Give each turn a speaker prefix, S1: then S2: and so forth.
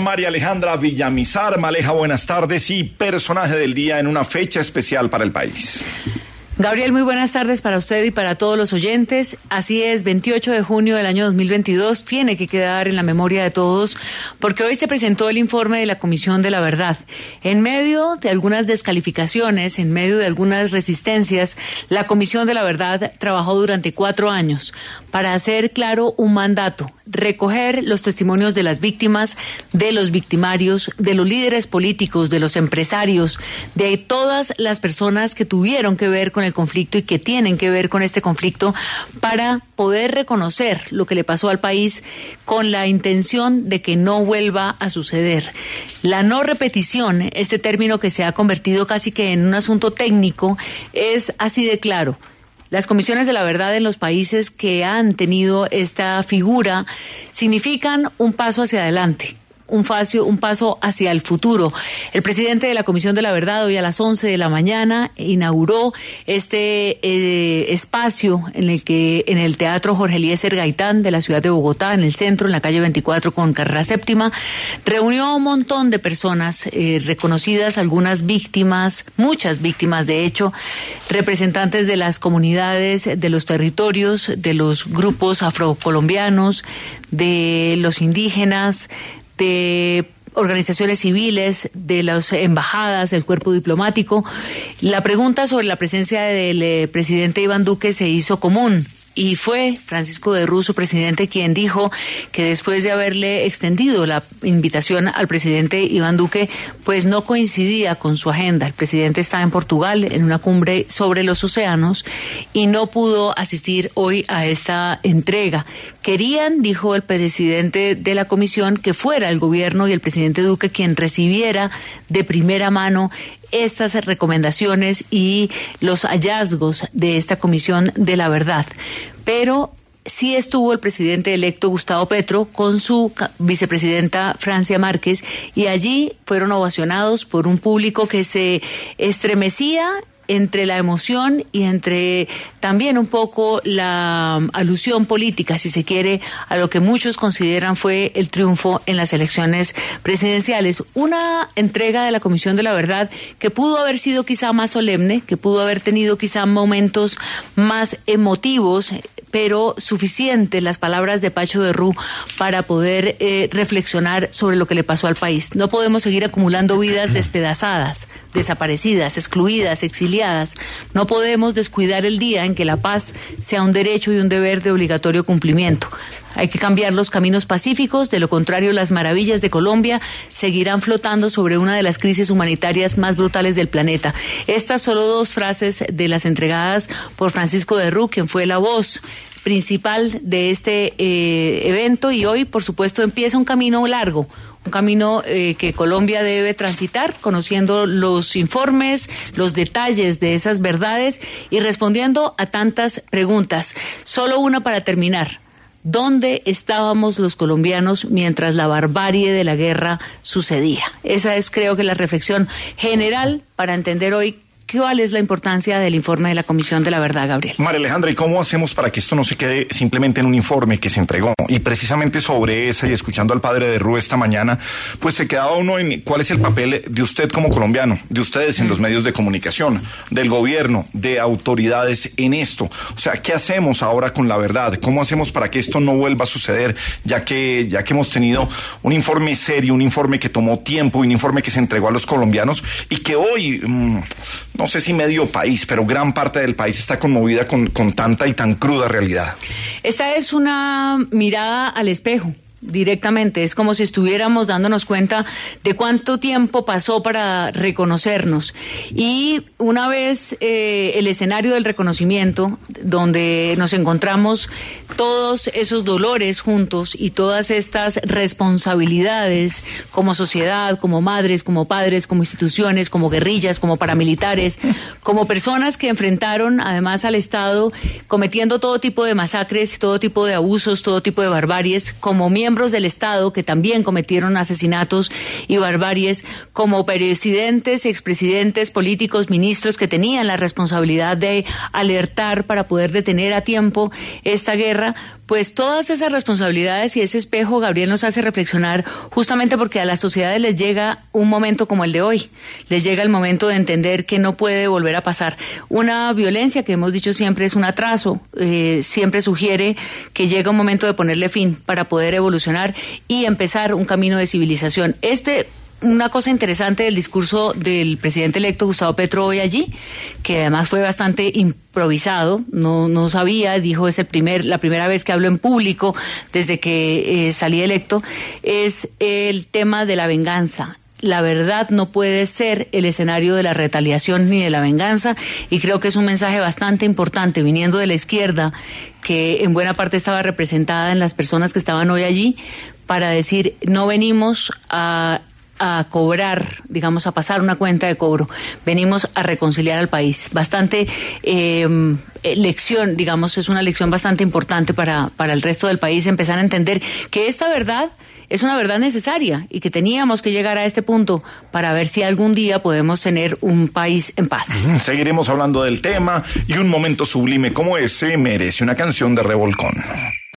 S1: María Alejandra Villamizar, Maleja, buenas tardes y personaje del día en una fecha especial para el país.
S2: Gabriel, muy buenas tardes para usted y para todos los oyentes. Así es, 28 de junio del año 2022 tiene que quedar en la memoria de todos porque hoy se presentó el informe de la Comisión de la Verdad. En medio de algunas descalificaciones, en medio de algunas resistencias, la Comisión de la Verdad trabajó durante cuatro años para hacer claro un mandato, recoger los testimonios de las víctimas, de los victimarios, de los líderes políticos, de los empresarios, de todas las personas que tuvieron que ver con el conflicto y que tienen que ver con este conflicto para poder reconocer lo que le pasó al país con la intención de que no vuelva a suceder. La no repetición, este término que se ha convertido casi que en un asunto técnico, es así de claro. Las comisiones de la verdad en los países que han tenido esta figura significan un paso hacia adelante un, facio, un paso hacia el futuro. El presidente de la Comisión de la Verdad hoy a las 11 de la mañana inauguró este eh, espacio en el que en el Teatro Jorge Eliezer Gaitán de la ciudad de Bogotá, en el centro, en la calle 24 con carrera séptima, reunió a un montón de personas eh, reconocidas, algunas víctimas, muchas víctimas de hecho, representantes de las comunidades, de los territorios, de los grupos afrocolombianos, de los indígenas, de organizaciones civiles, de las embajadas, del cuerpo diplomático. La pregunta sobre la presencia del eh, presidente Iván Duque se hizo común y fue Francisco de Russo, presidente, quien dijo que después de haberle extendido la invitación al presidente Iván Duque, pues no coincidía con su agenda. El presidente está en Portugal en una cumbre sobre los océanos y no pudo asistir hoy a esta entrega. Querían, dijo el presidente de la comisión, que fuera el gobierno y el presidente Duque quien recibiera de primera mano estas recomendaciones y los hallazgos de esta Comisión de la Verdad. Pero sí estuvo el presidente electo Gustavo Petro con su vicepresidenta Francia Márquez y allí fueron ovacionados por un público que se estremecía entre la emoción y entre también un poco la alusión política, si se quiere, a lo que muchos consideran fue el triunfo en las elecciones presidenciales. Una entrega de la Comisión de la Verdad que pudo haber sido quizá más solemne, que pudo haber tenido quizá momentos más emotivos, pero suficiente las palabras de Pacho de Rú para poder eh, reflexionar sobre lo que le pasó al país. No podemos seguir acumulando vidas despedazadas, desaparecidas, excluidas, exiliadas. No podemos descuidar el día en que la paz sea un derecho y un deber de obligatorio cumplimiento. Hay que cambiar los caminos pacíficos, de lo contrario las maravillas de Colombia seguirán flotando sobre una de las crisis humanitarias más brutales del planeta. Estas solo dos frases de las entregadas por Francisco de Rú, quien fue la voz principal de este eh, evento y hoy, por supuesto, empieza un camino largo, un camino eh, que Colombia debe transitar, conociendo los informes, los detalles de esas verdades y respondiendo a tantas preguntas. Solo una para terminar. ¿Dónde estábamos los colombianos mientras la barbarie de la guerra sucedía? Esa es, creo que, la reflexión general para entender hoy ¿Cuál es la importancia del informe de la Comisión de la Verdad, Gabriel?
S1: María Alejandra, ¿y cómo hacemos para que esto no se quede simplemente en un informe que se entregó? Y precisamente sobre esa y escuchando al padre de Rú esta mañana, pues se quedaba uno en cuál es el papel de usted como colombiano, de ustedes en los medios de comunicación, del gobierno, de autoridades en esto. O sea, ¿qué hacemos ahora con la verdad? ¿Cómo hacemos para que esto no vuelva a suceder? Ya que, ya que hemos tenido un informe serio, un informe que tomó tiempo, un informe que se entregó a los colombianos y que hoy, mmm, no sé si medio país, pero gran parte del país está conmovida con, con tanta y tan cruda realidad.
S2: Esta es una mirada al espejo directamente. Es como si estuviéramos dándonos cuenta de cuánto tiempo pasó para reconocernos. Y una vez eh, el escenario del reconocimiento, donde nos encontramos todos esos dolores juntos y todas estas responsabilidades como sociedad, como madres, como padres, como instituciones, como guerrillas, como paramilitares, como personas que enfrentaron además al Estado cometiendo todo tipo de masacres, todo tipo de abusos, todo tipo de barbaries, como miembros del Estado que también cometieron asesinatos y barbaries, como presidentes, expresidentes, políticos, ministros que tenían la responsabilidad de alertar para poder detener a tiempo esta guerra, pues todas esas responsabilidades y ese espejo, Gabriel, nos hace reflexionar justamente porque a las sociedades les llega un momento como el de hoy, les llega el momento de entender que no puede volver a pasar. Una violencia que hemos dicho siempre es un atraso, eh, siempre sugiere que llega un momento de ponerle fin para poder evolucionar y empezar un camino de civilización. Este una cosa interesante del discurso del presidente electo Gustavo Petro hoy allí, que además fue bastante improvisado, no, no sabía, dijo es el primer, la primera vez que hablo en público desde que eh, salí electo, es el tema de la venganza. La verdad no puede ser el escenario de la retaliación ni de la venganza y creo que es un mensaje bastante importante viniendo de la izquierda que en buena parte estaba representada en las personas que estaban hoy allí para decir no venimos a a cobrar, digamos, a pasar una cuenta de cobro. Venimos a reconciliar al país. Bastante eh, lección, digamos, es una lección bastante importante para, para el resto del país empezar a entender que esta verdad es una verdad necesaria y que teníamos que llegar a este punto para ver si algún día podemos tener un país en paz.
S1: Seguiremos hablando del tema y un momento sublime como ese merece una canción de revolcón.